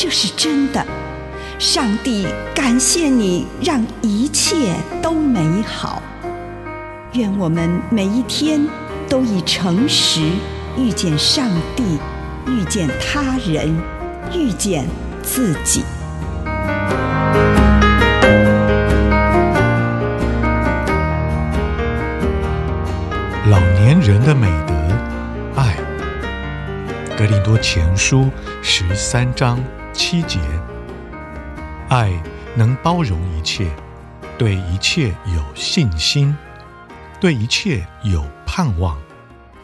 这是真的，上帝感谢你，让一切都美好。愿我们每一天都以诚实遇见上帝，遇见他人，遇见自己。老年人的美德，爱。格林多前书十三章。七节，爱能包容一切，对一切有信心，对一切有盼望，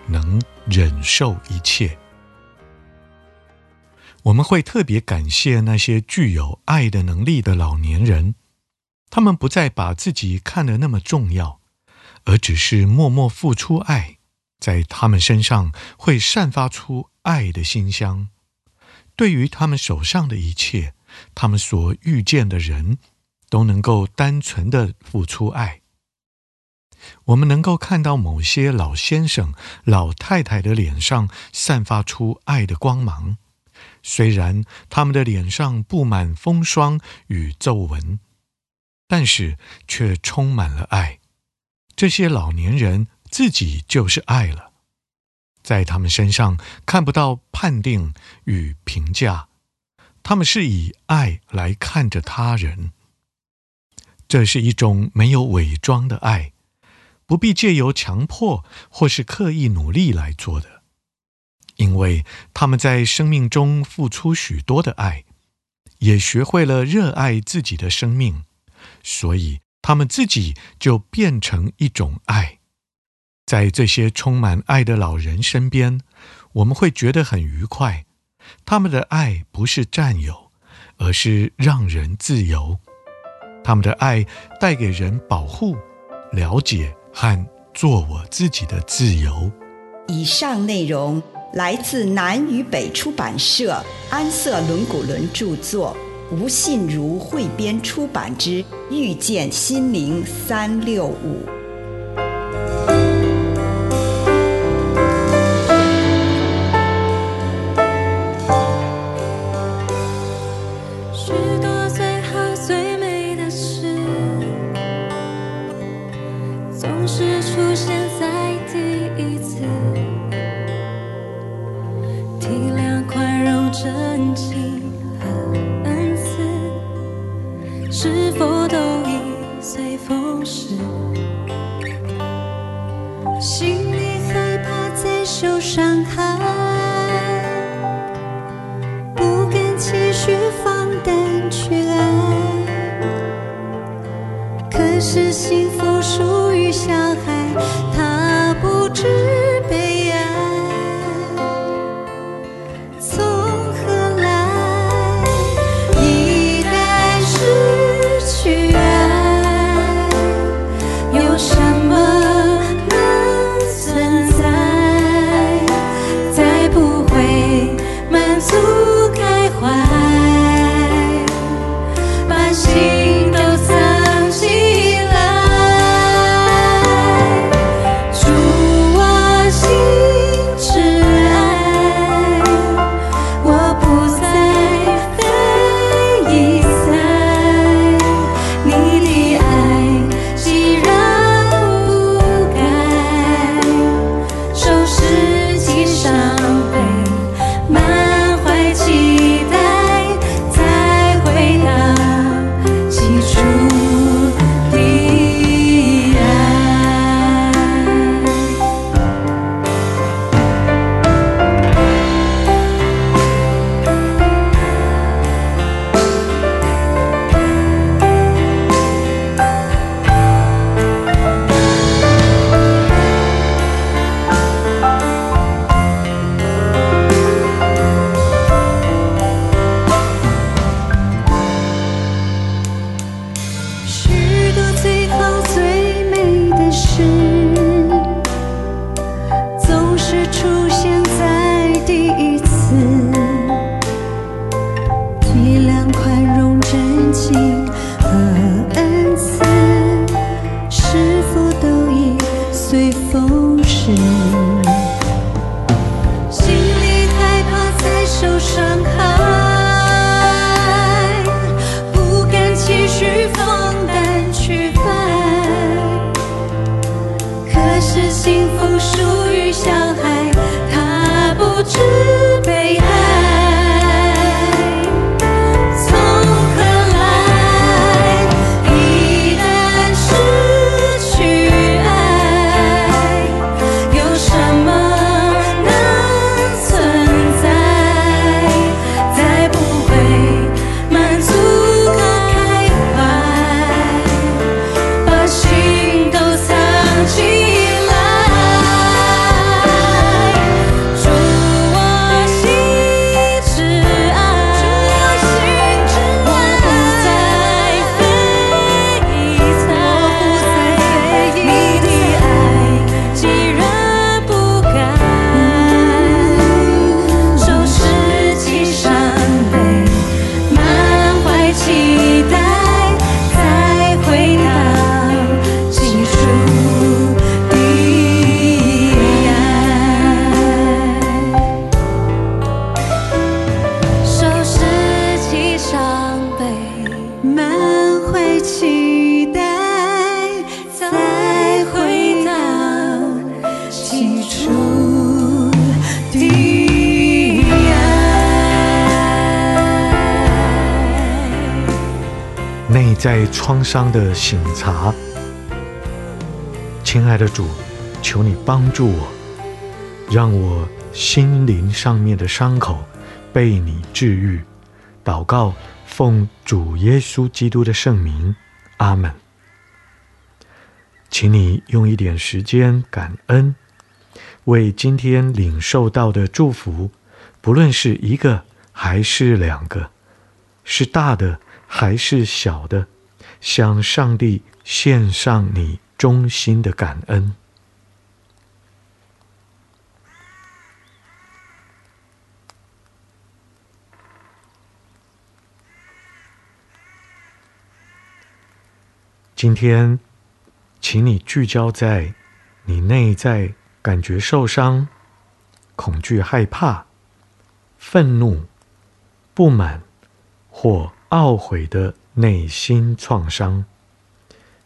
能忍受一切。我们会特别感谢那些具有爱的能力的老年人，他们不再把自己看得那么重要，而只是默默付出爱，在他们身上会散发出爱的馨香。对于他们手上的一切，他们所遇见的人，都能够单纯的付出爱。我们能够看到某些老先生、老太太的脸上散发出爱的光芒，虽然他们的脸上布满风霜与皱纹，但是却充满了爱。这些老年人自己就是爱了。在他们身上看不到判定与评价，他们是以爱来看着他人。这是一种没有伪装的爱，不必借由强迫或是刻意努力来做的，因为他们在生命中付出许多的爱，也学会了热爱自己的生命，所以他们自己就变成一种爱。在这些充满爱的老人身边，我们会觉得很愉快。他们的爱不是占有，而是让人自由。他们的爱带给人保护、了解和做我自己的自由。以上内容来自南与北出版社安瑟伦古伦著作，吴信如汇编出版之《遇见心灵三六五》。什么能他创伤的醒察，亲爱的主，求你帮助我，让我心灵上面的伤口被你治愈。祷告，奉主耶稣基督的圣名，阿门。请你用一点时间感恩，为今天领受到的祝福，不论是一个还是两个，是大的还是小的。向上帝献上你衷心的感恩。今天，请你聚焦在你内在感觉受伤、恐惧、害怕、愤怒、不满或懊悔的。内心创伤，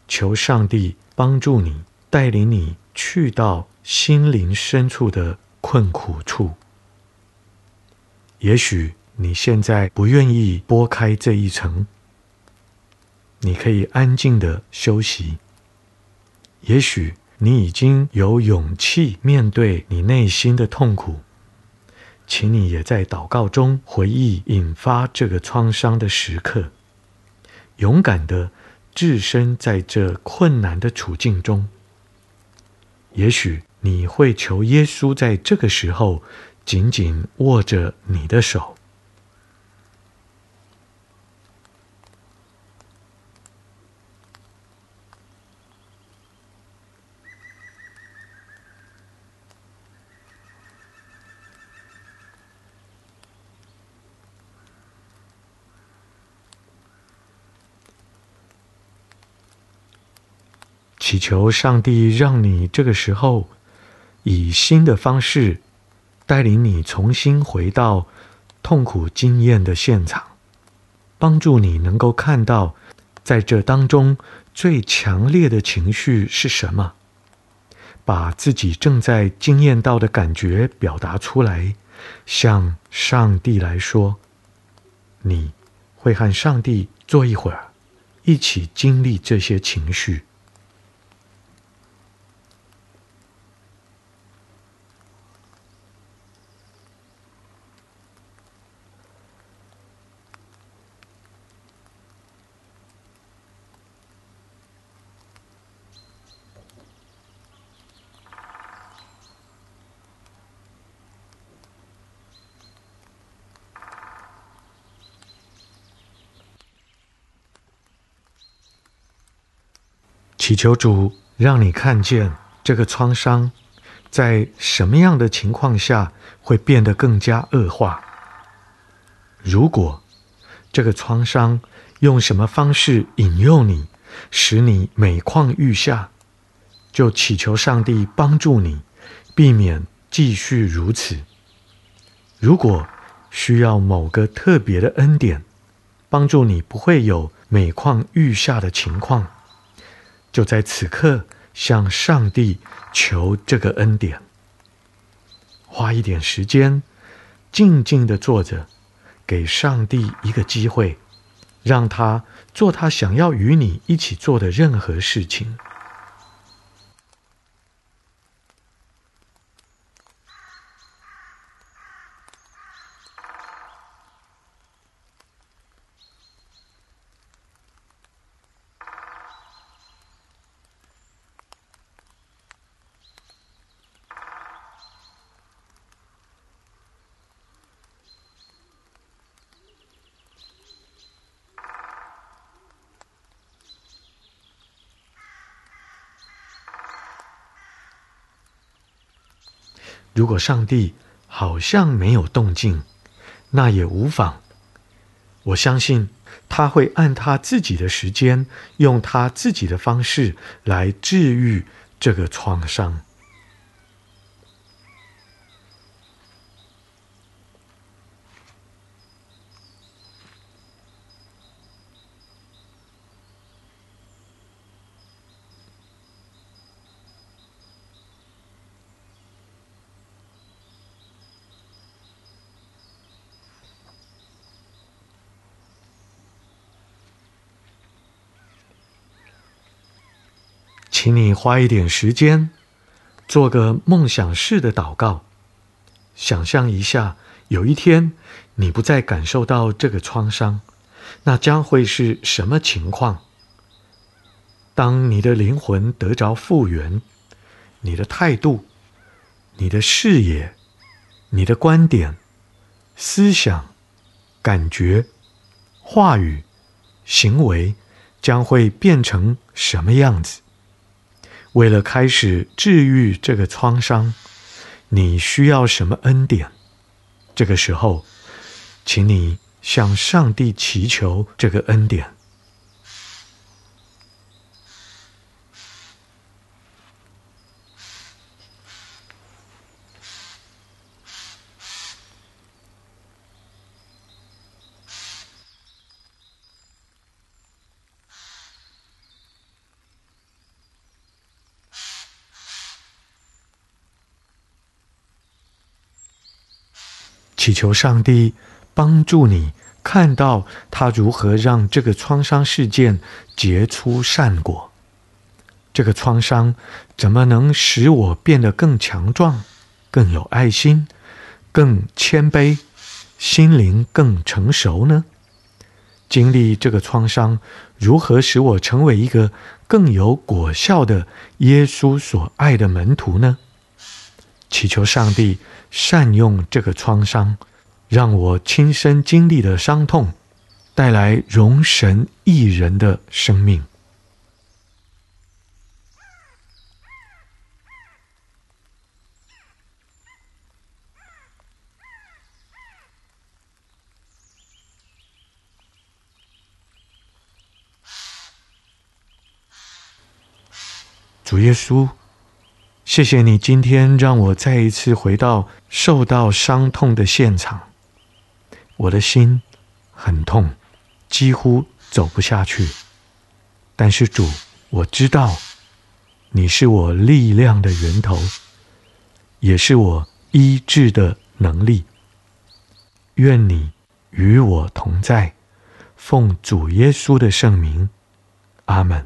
求上帝帮助你，带领你去到心灵深处的困苦处。也许你现在不愿意拨开这一层，你可以安静的休息。也许你已经有勇气面对你内心的痛苦，请你也在祷告中回忆引发这个创伤的时刻。勇敢的置身在这困难的处境中，也许你会求耶稣在这个时候紧紧握着你的手。祈求上帝让你这个时候以新的方式带领你重新回到痛苦经验的现场，帮助你能够看到在这当中最强烈的情绪是什么，把自己正在经验到的感觉表达出来，向上帝来说，你会和上帝坐一会儿，一起经历这些情绪。祈求主让你看见这个创伤在什么样的情况下会变得更加恶化。如果这个创伤用什么方式引诱你，使你每况愈下，就祈求上帝帮助你，避免继续如此。如果需要某个特别的恩典，帮助你不会有每况愈下的情况。就在此刻，向上帝求这个恩典，花一点时间，静静的坐着，给上帝一个机会，让他做他想要与你一起做的任何事情。如果上帝好像没有动静，那也无妨。我相信他会按他自己的时间，用他自己的方式来治愈这个创伤。请你花一点时间，做个梦想式的祷告。想象一下，有一天你不再感受到这个创伤，那将会是什么情况？当你的灵魂得着复原，你的态度、你的视野、你的观点、思想、感觉、话语、行为，将会变成什么样子？为了开始治愈这个创伤，你需要什么恩典？这个时候，请你向上帝祈求这个恩典。祈求上帝帮助你看到他如何让这个创伤事件结出善果。这个创伤怎么能使我变得更强壮、更有爱心、更谦卑、心灵更成熟呢？经历这个创伤，如何使我成为一个更有果效的耶稣所爱的门徒呢？祈求上帝善用这个创伤，让我亲身经历的伤痛，带来荣神益人的生命。主耶稣。谢谢你今天让我再一次回到受到伤痛的现场，我的心很痛，几乎走不下去。但是主，我知道你是我力量的源头，也是我医治的能力。愿你与我同在，奉主耶稣的圣名，阿门。